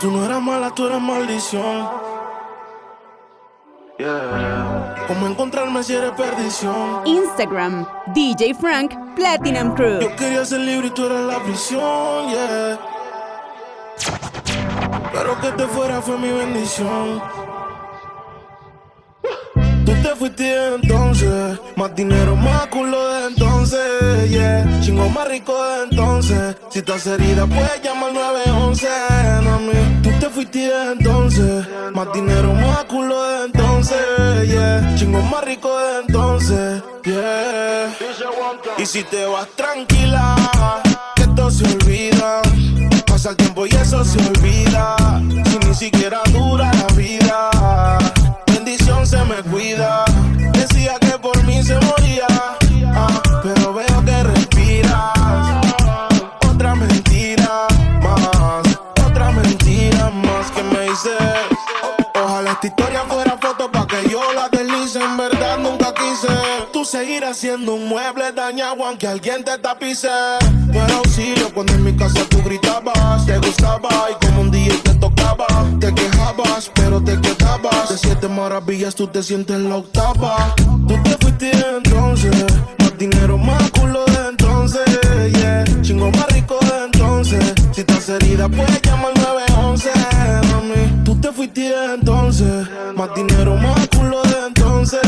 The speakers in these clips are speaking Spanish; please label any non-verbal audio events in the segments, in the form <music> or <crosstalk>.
Tú no eras mala, tú eras maldición. Yeah. ¿Cómo encontrarme si eres perdición? Instagram, DJ Frank Platinum Crew. Yo quería ser libre y tú eras la prisión, yeah. Pero que te fuera fue mi bendición. Fuiste entonces, más dinero, más culo de entonces, yeah. Chingo más rico de entonces. Si estás herida, puedes llamar 911, mami. Tú te fuiste entonces, más dinero, más culo de entonces, yeah. Chingo más rico de entonces, yeah. Y si te vas tranquila, que esto se olvida. Pasa el tiempo y eso se olvida. Si ni siquiera dura la vida se me cuida. Decía que por mí se moría, ah, pero veo que respiras. Otra mentira más, otra mentira más que me hice. Ojalá esta historia fuera foto para que yo la deslice. En verdad nunca quise. Tú seguir haciendo un mueble dañado aunque alguien te tapice. Pero auxilio cuando en mi casa tú gritabas, te gustaba y como un día te te quejabas, pero te quedabas. De siete maravillas tú te sientes la octava. Tú te fuiste entonces, más dinero, más culo de entonces, yeah. Chingo más rico de entonces. Si estás herida, puedes llamar 911, mami. Tú te fuiste entonces, más dinero, más culo de entonces,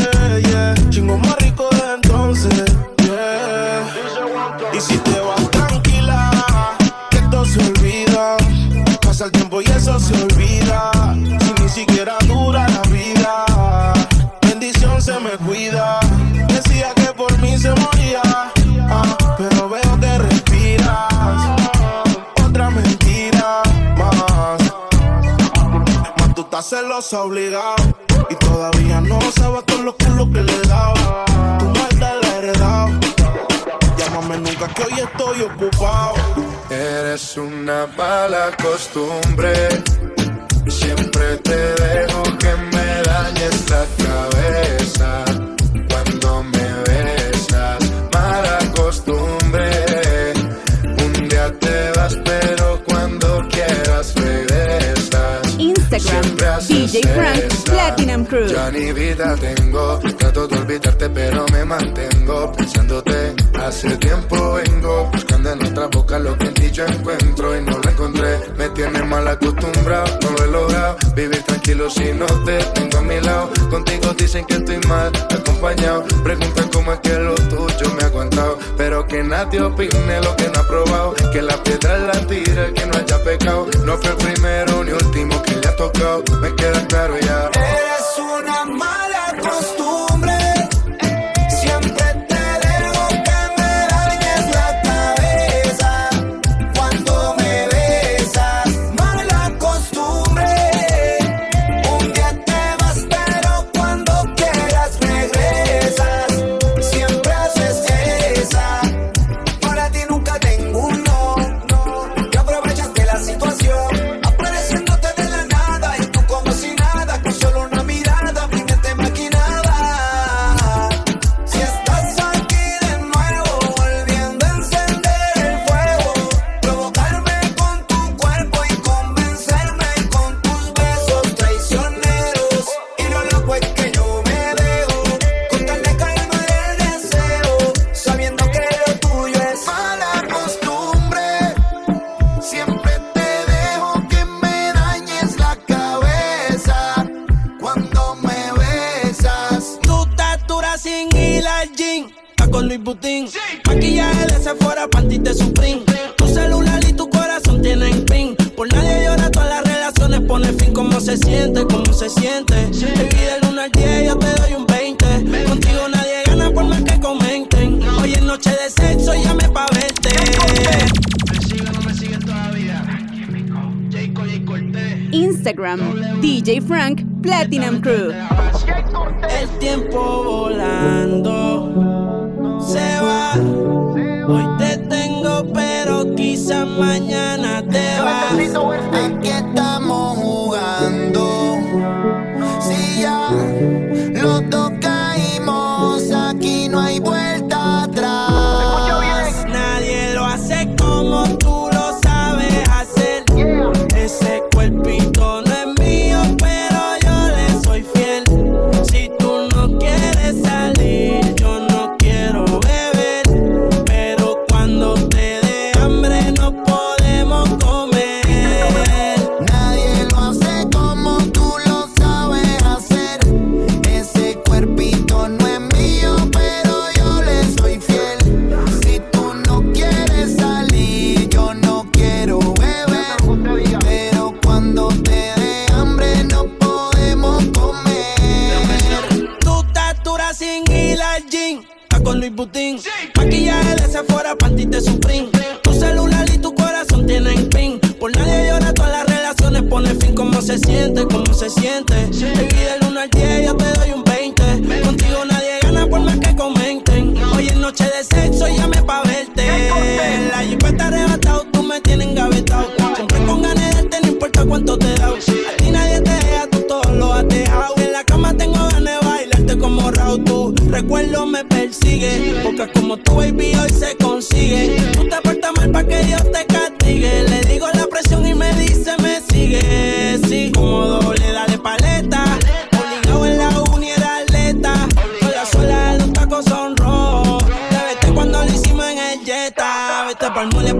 costumbre. Siempre te dejo que me dañes la cabeza. Cuando me besas, mala costumbre. Un día te vas, pero cuando quieras regresas. Instagram, DJ Frank esa. Platinum Crew. Ya ni vida tengo, trato de olvidarte pero me mantengo pensándote. Hace tiempo Si no te tengo a mi lado. Contigo dicen que estoy mal acompañado. Preguntan cómo es que lo tuyo me ha aguantado. Pero que nadie opine lo que no ha probado. Que la piedra la tira el que no haya pecado. No fue el primero ni último que le ha tocado. Me queda claro ya. Eres una mala costumbre.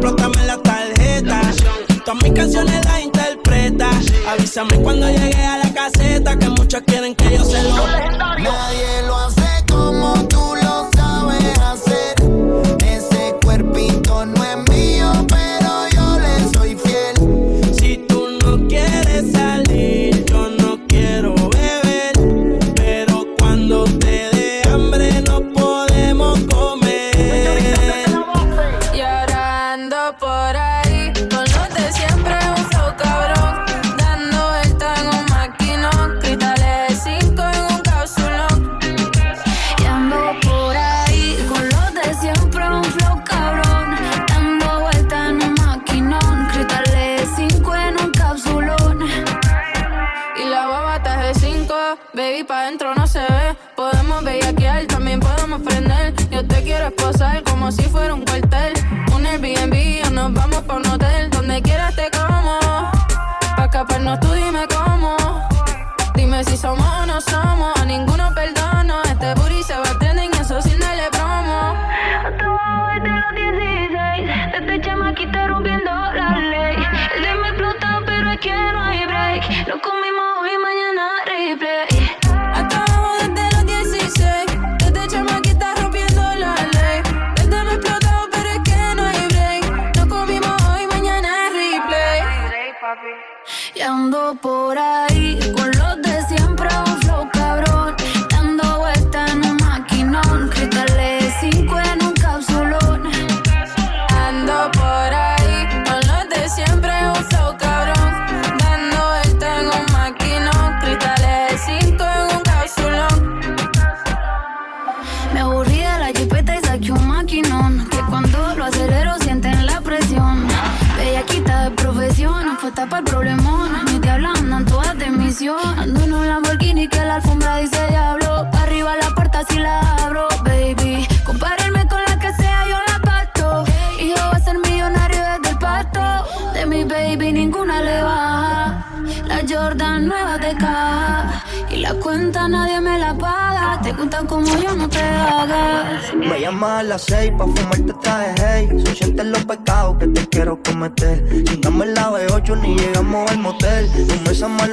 explótame la tarjeta. Todas mis canciones las interpreta. Avísame cuando llegue a la caseta, que muchos quieren que yo se lo. Nadie lo hace como tú.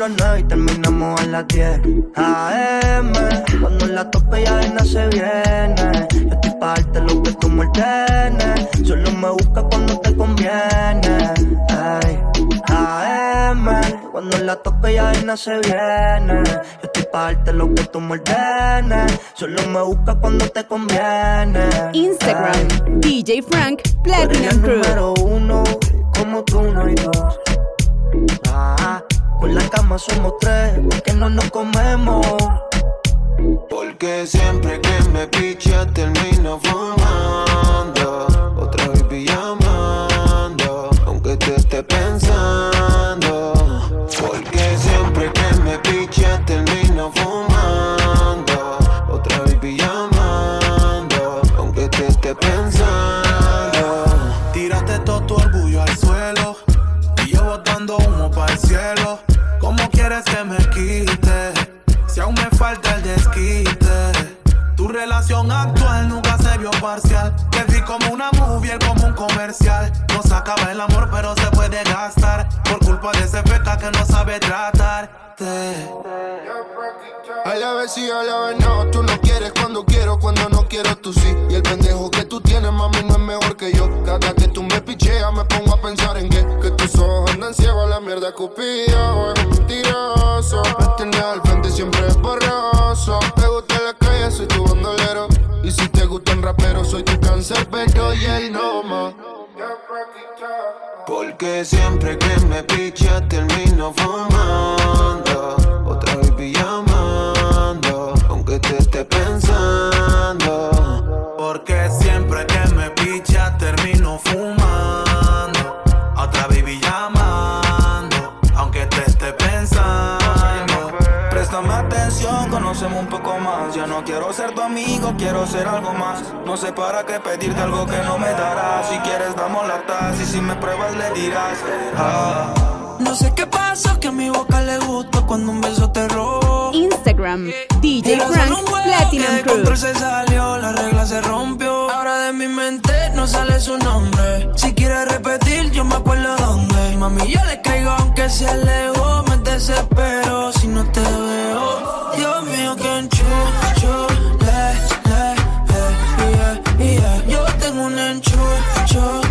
las 9 y terminamos a las 10 AM, cuando la tope ya no se viene. Yo estoy pa' darte lo que tú me ordenes Solo me busca cuando te conviene. Ay, AM, cuando la tope ya no se viene. Yo estoy pa' darte lo que tú me ordenes Solo me busca cuando te conviene. Instagram, DJ Frank, Platinum Crew. número uno, como tú no hay dos. Por la cama somos tres, aunque no nos comemos. Porque siempre que me picha termino fumando. Instagram, eh, DJ Frank Platinum Crew. se salió, la regla se rompió. Ahora de mi mente no sale su nombre. Si quiere repetir, yo me acuerdo dónde. Mami, yo le caigo aunque se alejó. Me desespero si no te veo. Dios mío, que enchucho. Le, le, le, yeah, yeah. Yo tengo un enchucho.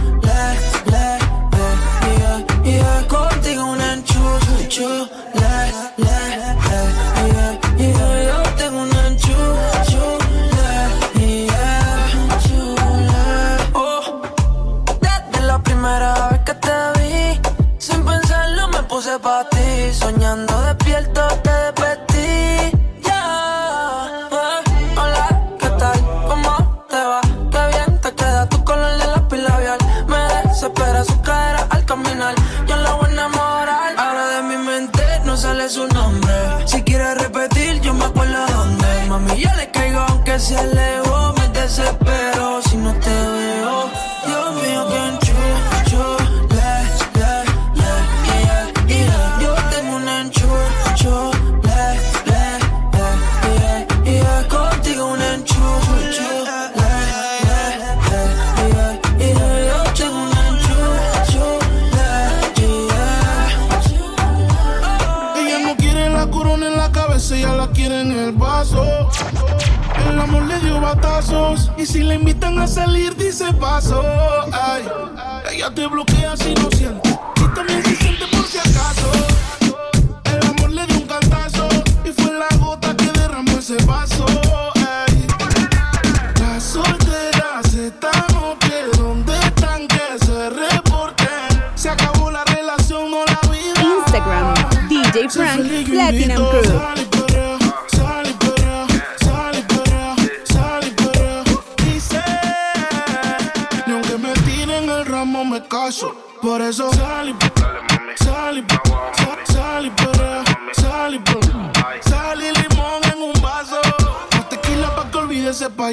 Y si la invitan a salir, dice paso. Ay, ella te bloquea si no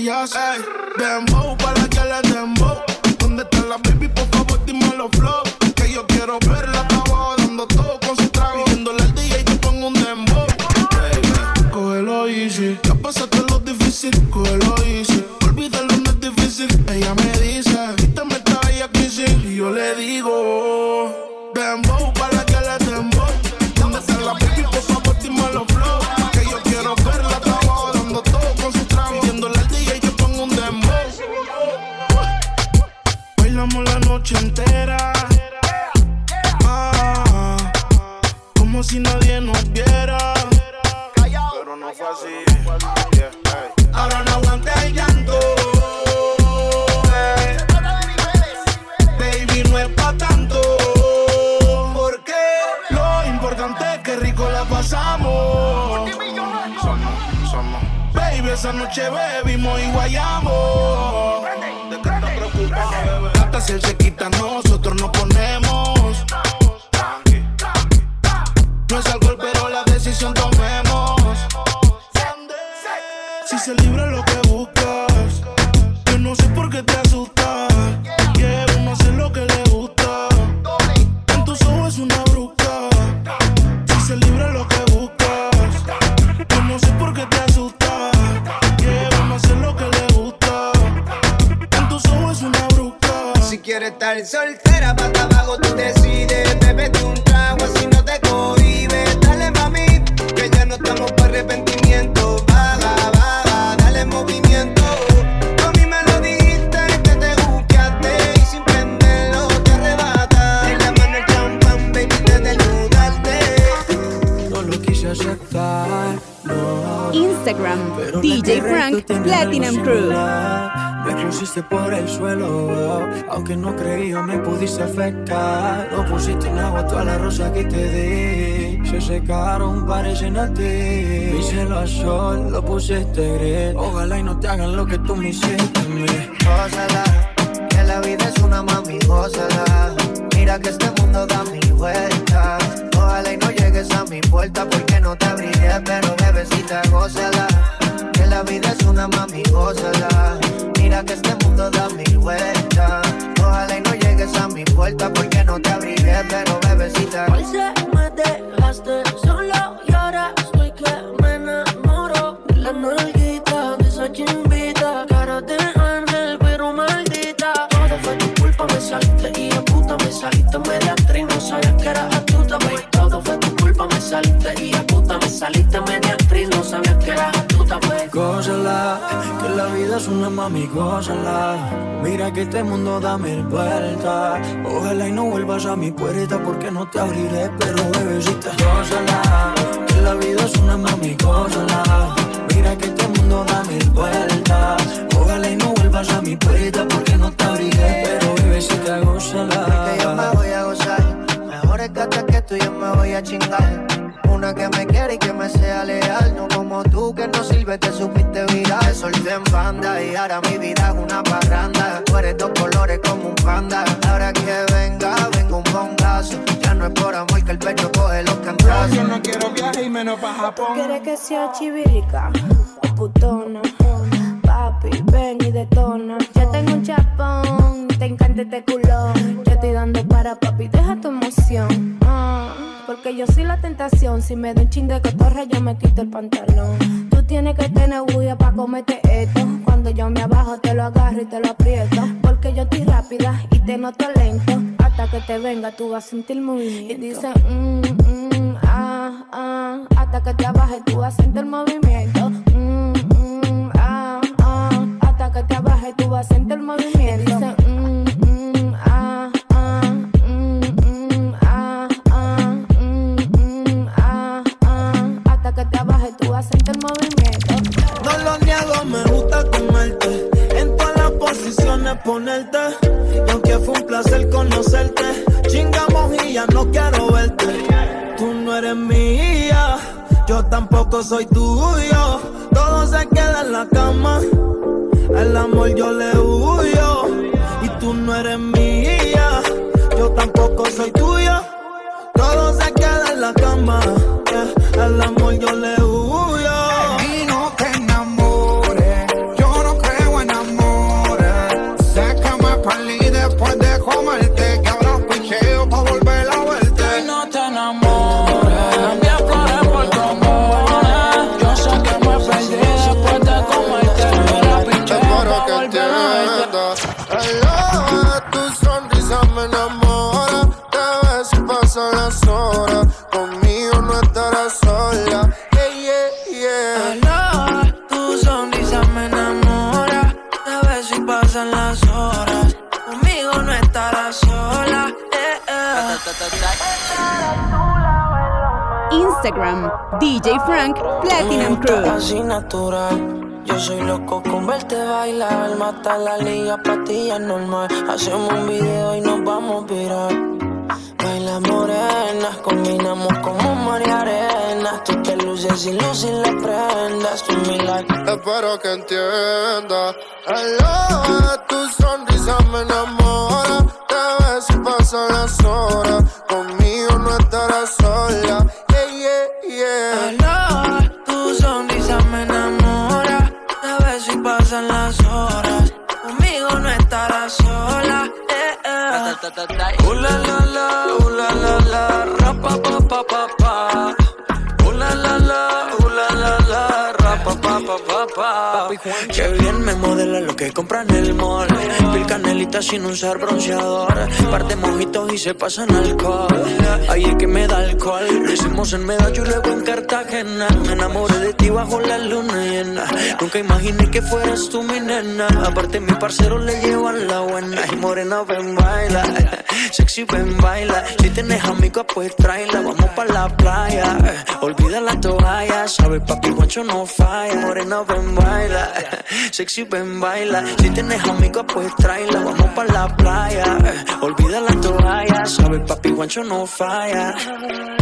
your shit. damn. Somos, somos. Baby, esa noche bebimos y guayamos. ¿De qué te preocupas, bebé? Hasta si él se quita, nosotros nos ponemos. que no creía me pudiste afectar. lo pusiste en agua toda la rosa que te di. Se secaron, parecen a ti. Mi cielo a sol, lo pusiste gris. Ojalá y no te hagan lo que tú me hiciste. Gózala, que la vida es una mami, gózala. Mira que este mundo da mi vuelta. Ojalá y no llegues a mi puerta porque no te abriré, pero bebecita, gózala. Que la vida es una mami, gózala. Mira que este mundo da mil puerta porque no te abriré, pero baje tu acento, el movimiento está la liga, pastilla normal. Hacemos un video y nos vamos a virar. Baila morenas, combinamos como mar y arenas. Tú te luces y luces y le prendas tu milagro. Espero que entienda. Aloha, eh, tu sonrisa me enamora. Te ves y pasan las horas. Conmigo no estarás sola. Yeah, yeah, yeah. ta. pa. Que bien me modela lo que compran en el mall. Pil canelita sin usar bronceador. Parte mojitos y se pasan alcohol. Ahí es que me da alcohol. Lo hicimos en Medallo y luego en Cartagena. Me enamoré de ti bajo la luna llena. Nunca imaginé que fueras tú mi nena. Aparte, mi parcero le llevan la buena. Y morena, ven, baila. Sexy, ven, baila. Si tienes amigos, pues tráela. Vamos pa' la playa. Olvida la toalla. Sabe, papi, guancho no falla. Morena, ven, baila. <laughs> Sexy, ven, baila. Si tienes amigos, pues tráela. Vamos pa' la playa. Olvida la toalla. Sabes, papi, guacho no falla.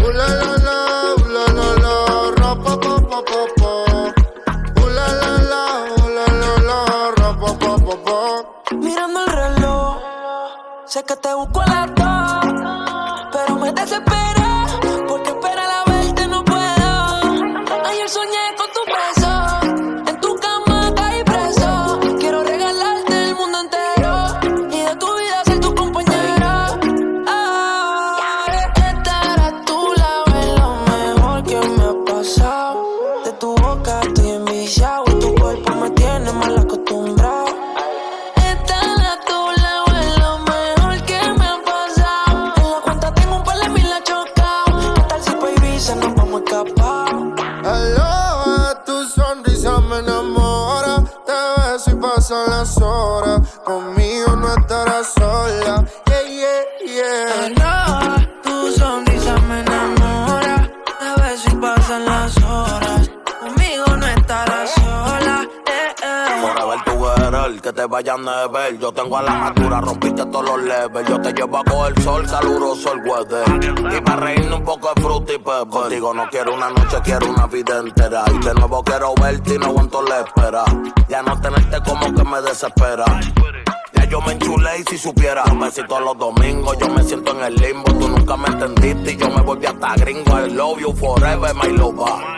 Ooh la la la, ooh la la la, ra pa pa pa pa pa. Ooh la la la, la la la, ra pa pa pa pa. Mirando el reloj, sé que te busco a las dos, pero me desespera si supiera Un besito los domingos, yo me siento en el limbo Tú nunca me entendiste y yo me volví hasta gringo I love you forever, my lover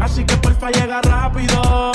Así que porfa llega rápido.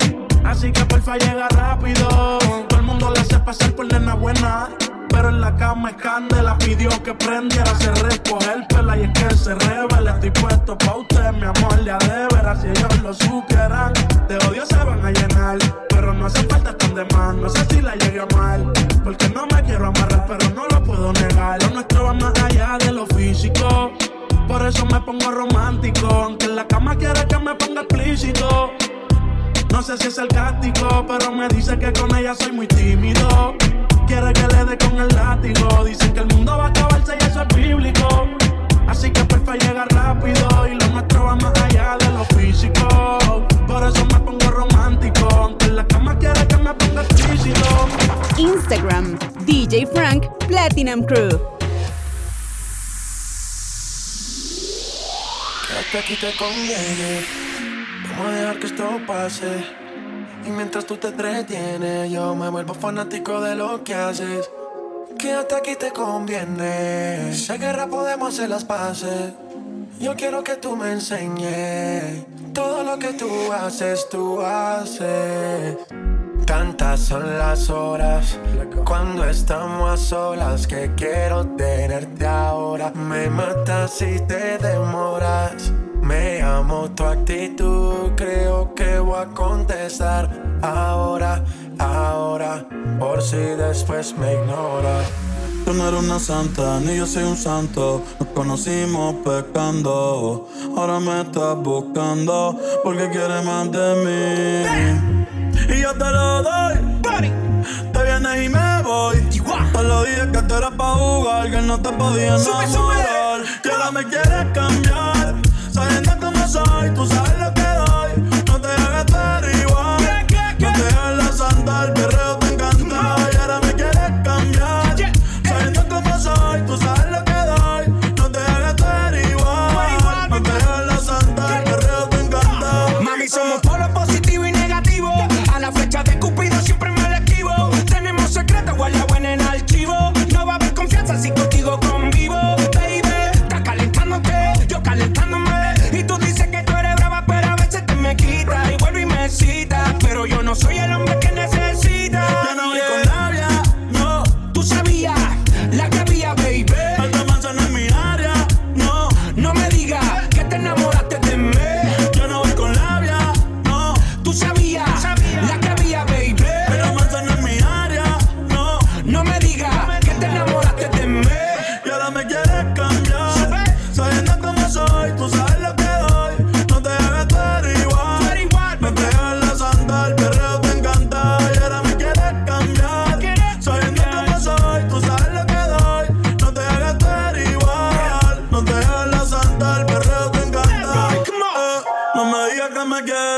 Así que porfa llega rápido. Todo el mundo le hace pasar por nena buena. Pero en la cama es candela, pidió que prendiera, se recoger pela y es que se revela. Estoy puesto pa' usted, mi amor, ya de veras, si ellos lo supieran. De odio se van a llenar, pero no hace falta tan de más. No sé si la llegué a mal, porque no me quiero amarrar, pero no lo puedo negar. Lo nuestro va más allá de lo físico. Por eso me pongo romántico, aunque en la cama quiere que me ponga explícito. No sé si es sarcástico, pero me dice que con ella soy muy tímido. Quiere que le dé con el látigo. Dicen que el mundo va a acabarse y eso es bíblico. Así que porfa llega rápido y lo nuestro va más allá de lo físico. Por eso me pongo romántico, aunque en la cama quiere que me ponga explícito. Instagram DJ Frank Platinum Crew. Que aquí te conviene a dejar que esto pase. Y mientras tú te entretienes, yo me vuelvo fanático de lo que haces. Quédate aquí te conviene. Si guerra podemos hacer las paces. Yo quiero que tú me enseñes todo lo que tú haces, tú haces. Tantas son las horas cuando estamos a solas que quiero tenerte ahora. Me matas si te demoras. Me amo tu actitud, creo que voy a contestar ahora, ahora, por si después me ignoras. Tú no eres una santa, ni yo soy un santo. Nos conocimos pecando. Ahora me estás buscando porque quieres más de mí. Y yo te lo doy. Te vienes y me voy. Te lo dije que tú eras pa' jugar, que no te podía enamorar. Que ahora me quieres cambiar. Sabiendo cómo soy, tú sabes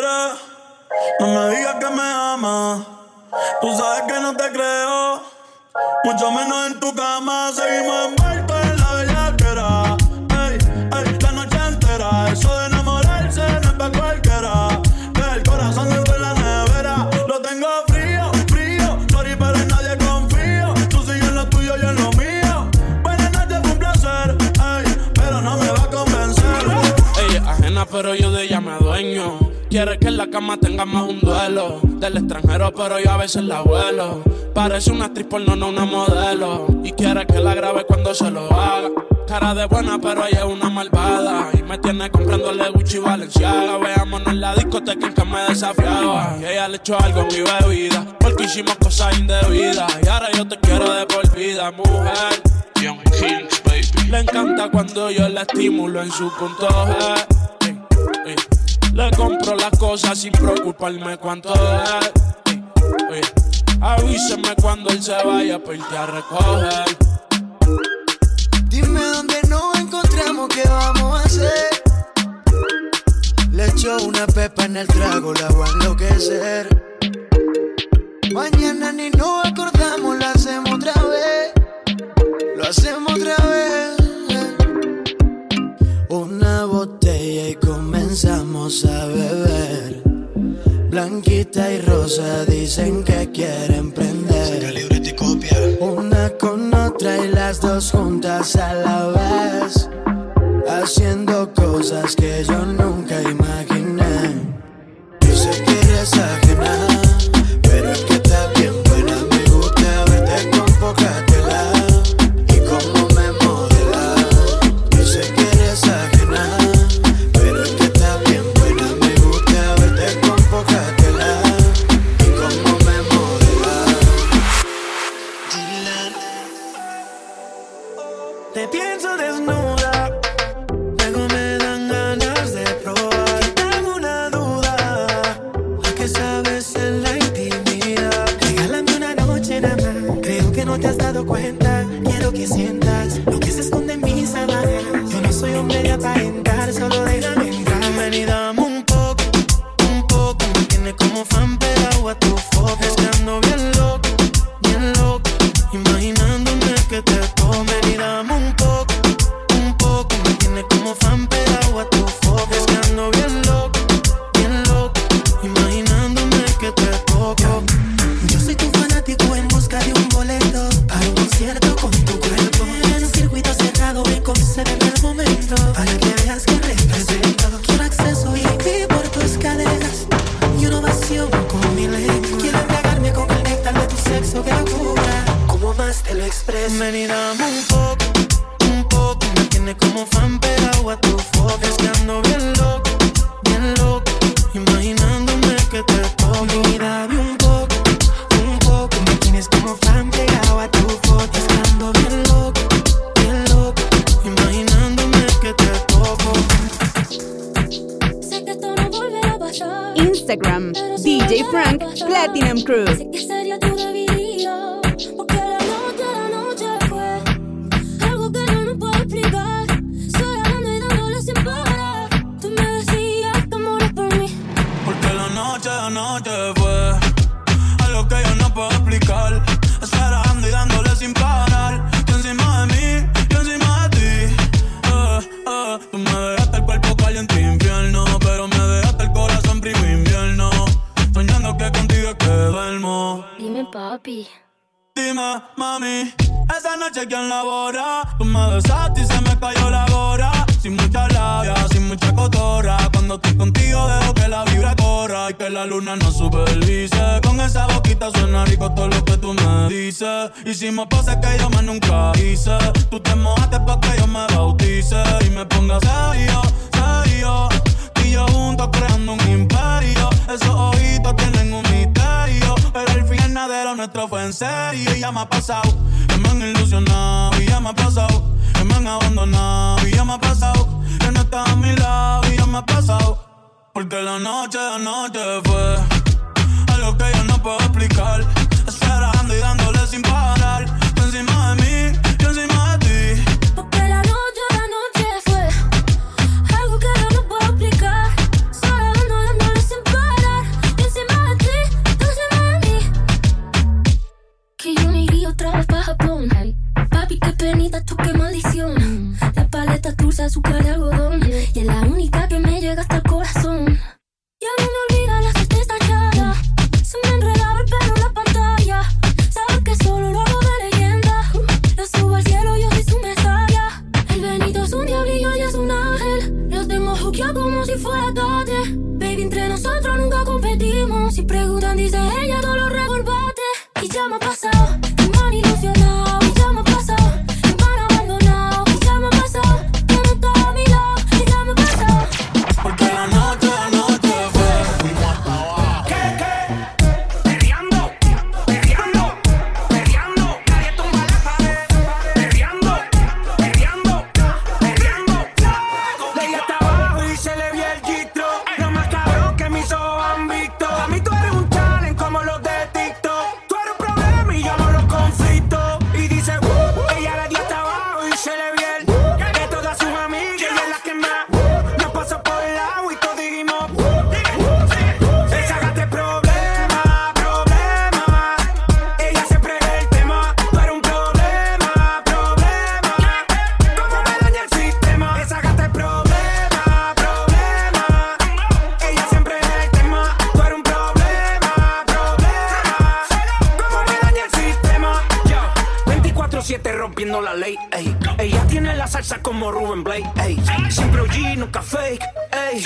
No me digas que me amas. Tú sabes que no te creo. Mucho menos en tu cama. Seguimos en Quiere que en la cama tengamos un duelo. Del extranjero, pero yo a veces la vuelo. Parece una actriz porno, no una modelo. Y quiere que la grabe cuando se lo haga. Cara de buena, pero ella es una malvada. Y me tiene comprándole Gucci y Valenciaga. Veámonos en la discoteca en que me desafiaba. Y ella le echó algo a mi bebida. Porque hicimos cosas indebidas. Y ahora yo te quiero de por vida, mujer. Young Kings, baby. Le encanta cuando yo la estimulo en su punto G. Le compro las cosas sin preocuparme cuánto es. Ey. Avíseme cuando él se vaya para irte a recoger. Dime dónde nos encontramos, qué vamos a hacer. Le echo una pepa en el trago, la voy a enloquecer. Mañana ni nos acordamos, lo hacemos otra vez. Lo hacemos otra vez. A beber. Blanquita y rosa dicen que quieren prender. Una con otra y las dos juntas a la vez. Haciendo cosas que yo nunca imaginé. Yo sé que eres ajena, express. Ven y dame un poco, un poco. Me tiene como fan pegado a tu foto. Es que ando bien loco, bien loco. Imaginándome que te toco. Ven y dame un poco, un poco. Me tienes como fan pegado a tu foto. Es que ando bien loco, bien loco. Imaginándome que te toco. Sé. Instagram, DJ Frank, Platinum Crew. Porque la noche de anoche fue algo que yo no puedo explicar. Esperando y dándole sin parar. Tú encima de mí, yo encima de ti. Porque la noche de anoche fue algo que yo no puedo explicar. Esperando y dándole sin parar. Yo encima de ti, tú encima de mí. Que yo me iría otra vez para Japón. Papi, qué penita, tú qué maldición. Mm. La paleta dulce, azúcar y algodón. Y es la única que me llega hasta el Yeah. como Ruben Blake. ei. sempre OG, nunca fake. ei.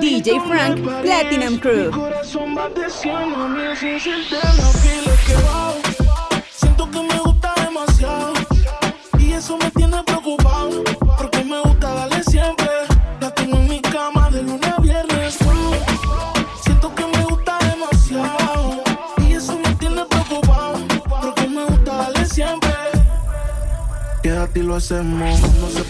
DJ Frank, Platinum Crew. Siento que me gusta demasiado y eso me tiene preocupado porque me gusta darle siempre. La tengo en mi cama de. Siento que me gusta demasiado y eso me tiene preocupado porque me gusta siempre. Quédate y lo hacemos, se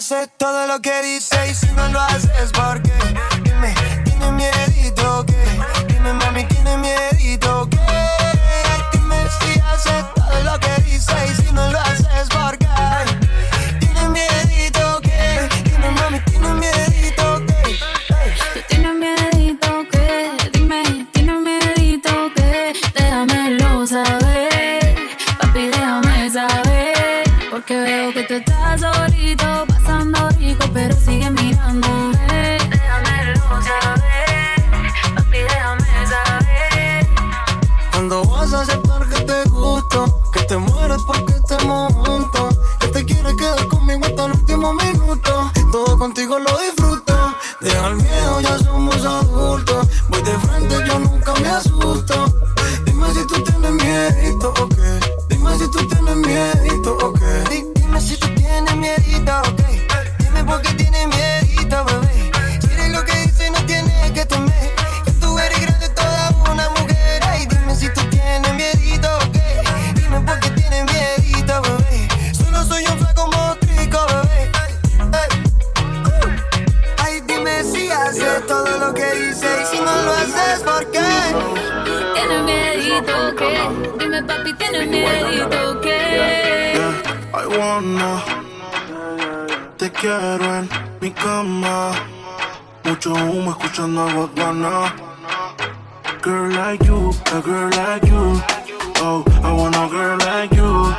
haces todo lo que dices y si no lo haces, ¿por qué? Dime, miedo. Girl like you, a girl like you Oh, I want a girl like you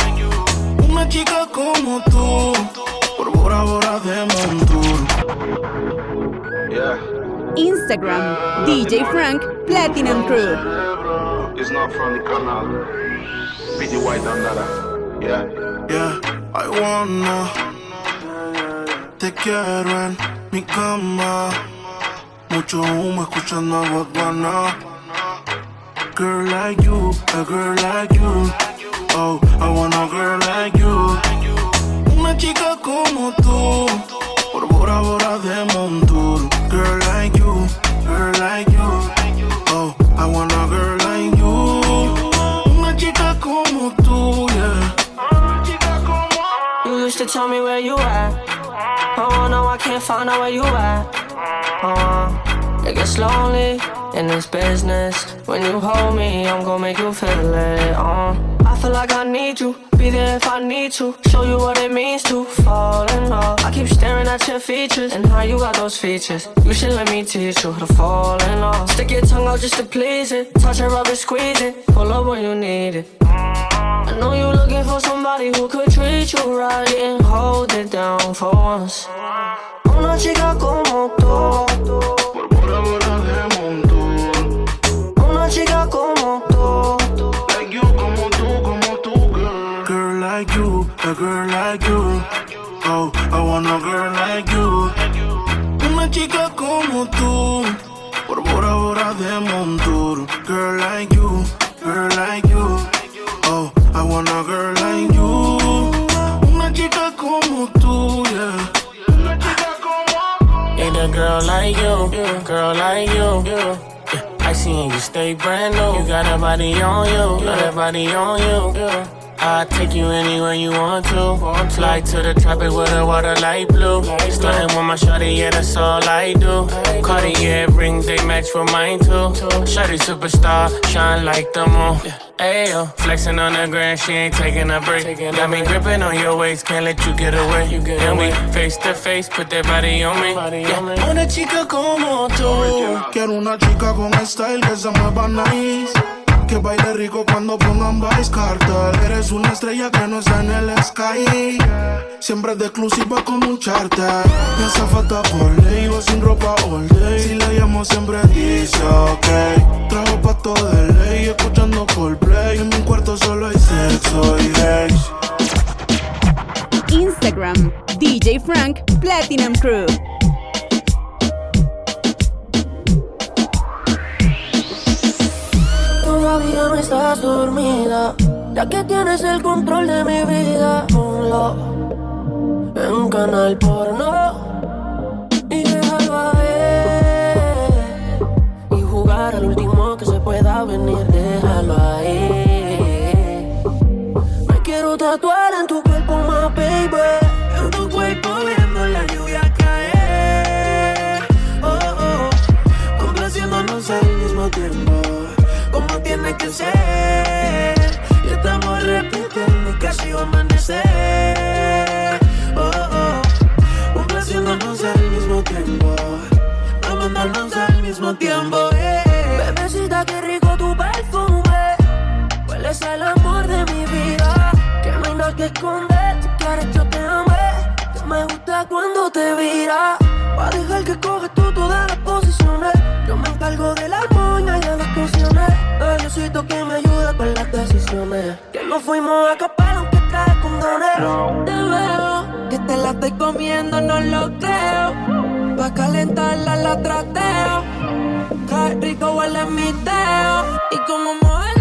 Una chica como tú Por Bora Bora de Montour Instagram, DJ Frank Platinum Crew. It's not from the canal. Pretty white and nada. Yeah. Yeah, I wanna Te quiero en mi cama Mucho humo escuchando a Guadana Girl like you, a girl like you. Oh, I want a girl like you. Una chica como tú Por Bora Bora de Montour Girl like you, girl like you. Oh, I want a girl like you. Una chica como tú, yeah. You used to tell me where you at. Oh, no, I can't find out where you at. Uh, it gets lonely in this business. When you hold me, I'm gonna make you feel it. Uh, I feel like I need you. Be there if I need to. Show you what it means to fall in love. I keep staring at your features and how you got those features. You should let me teach you how to fall in love. Stick your tongue out just to please it. Touch it, rub it, squeeze it. Pull up when you need it. I know you're looking for somebody who could treat you right and hold it down for once. Una chica como tú. Girl like you. Oh, I want a girl like you. Una chica como tú. Por Bora Bora de Montour. Girl like you, girl like you. Oh, I want a girl like you. Una chica como tú, yeah. Need a girl like you, girl like you. Yeah, I seen you stay brand new. You got a body on you, got a body on you. I'll take you anywhere you want to. Fly to the tropic with the water light blue. Starting with my shawty, yeah, that's all I do. Cartier rings, they match for mine too. Shawty superstar, shine like the moon. Ayo, flexing on the ground, she ain't taking a break. Got me gripping on your waist, can't let you get away. And we face to face, put that body on me. Yeah. Una chica como tú. Quiero una chica con style que se mueva nice. Que baile rico cuando pongan Vice Cartel. Eres una estrella que no está en el sky. Siempre de exclusiva como un charter. Me hace falta por ley, iba sin ropa all day. Si la llamo siempre dice ok. Trajo pato de ley, escuchando Coldplay. En mi cuarto solo hay sexo y ex. Instagram, DJ Frank Platinum Crew. Todavía no estás dormida, ya que tienes el control de mi vida. Ponlo en canal porno y déjalo a ver. Y jugar al último que se pueda venir, déjalo te vira. Va a dejar que coges tú todas las posiciones. Yo me encargo de la armonía y de las canciones. El Diosito que me ayuda con las decisiones. Que no fuimos a escapar aunque traes condones. Te veo, que te la estoy comiendo, no lo creo. Pa' calentarla la trateo. Qué rico huele mi dedo. Y como mueve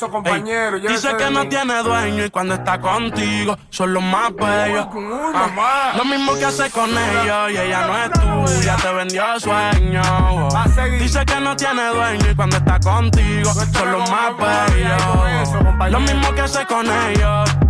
eso, compañero, Ey, llévese dice que no tiene dueño y cuando está contigo son los más bellos. Ah, lo mismo que hace con ellos y ella no es tuya, te vendió sueño. Dice que no tiene dueño y cuando está contigo son los más bellos. Lo mismo que hace con ellos.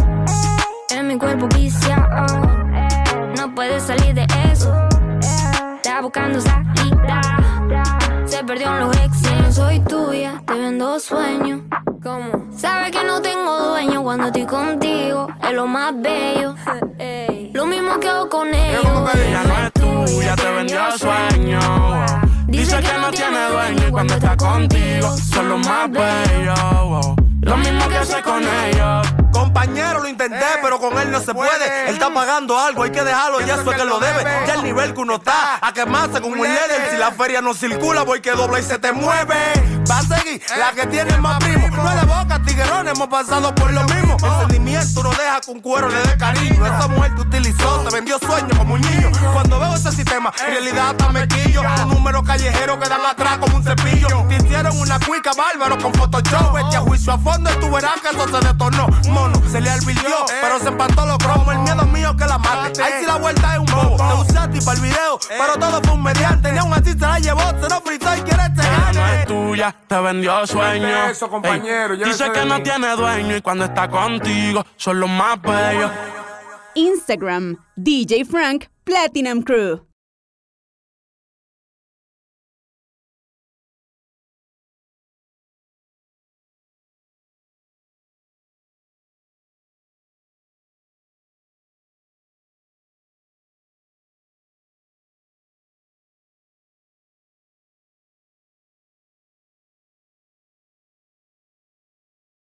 Mi cuerpo viciado. No puedes salir de eso. Está buscando salida. Se perdió en los ex. No soy tuya, te vendo sueños. ¿Cómo? Sabes que no tengo dueño cuando estoy contigo. Es lo más bello. Lo mismo que hago con ellos. Ella no es tuya, te vendió sueño. wow. Dice que no tiene dueño y cuando está contigo son los más bellos. Lo mismo que hace con ellos. Compañero, lo intenté, pero con él no se puede. Él está pagando algo, hay que dejarlo, y eso es que lo debe. Ya el nivel que uno está, a quemarse con un líder. Si la feria no circula, voy que dobla y se te mueve. Va a seguir la que tiene el más primo. No es de boca, tiguerón, hemos pasado por lo mismo. El sentimiento no deja con cuero le dé cariño. Esa mujer te utilizó, te vendió sueños como un niño. Cuando veo ese sistema, en realidad hasta me quillo. Los números callejeros quedan atrás como un cepillo. Te hicieron una cuica bárbaro con Photoshop. Vete a juicio a fondo y tú verás que eso se detornó. Mono, se le advirtió, pero se empató los cromos. El miedo mío que la mate. Ahí si la vuelta es un bobo. Te usé a ti y para el video. Pero todo fue un mediante, ni aún así se la llevó, se lo fritó y quiere este Ella no es tuya, te vendió sueño. eso, compañero, dice que no mí. tiene dueño y cuando está contigo son los más bellos. Instagram, DJ Frank Platinum Crew.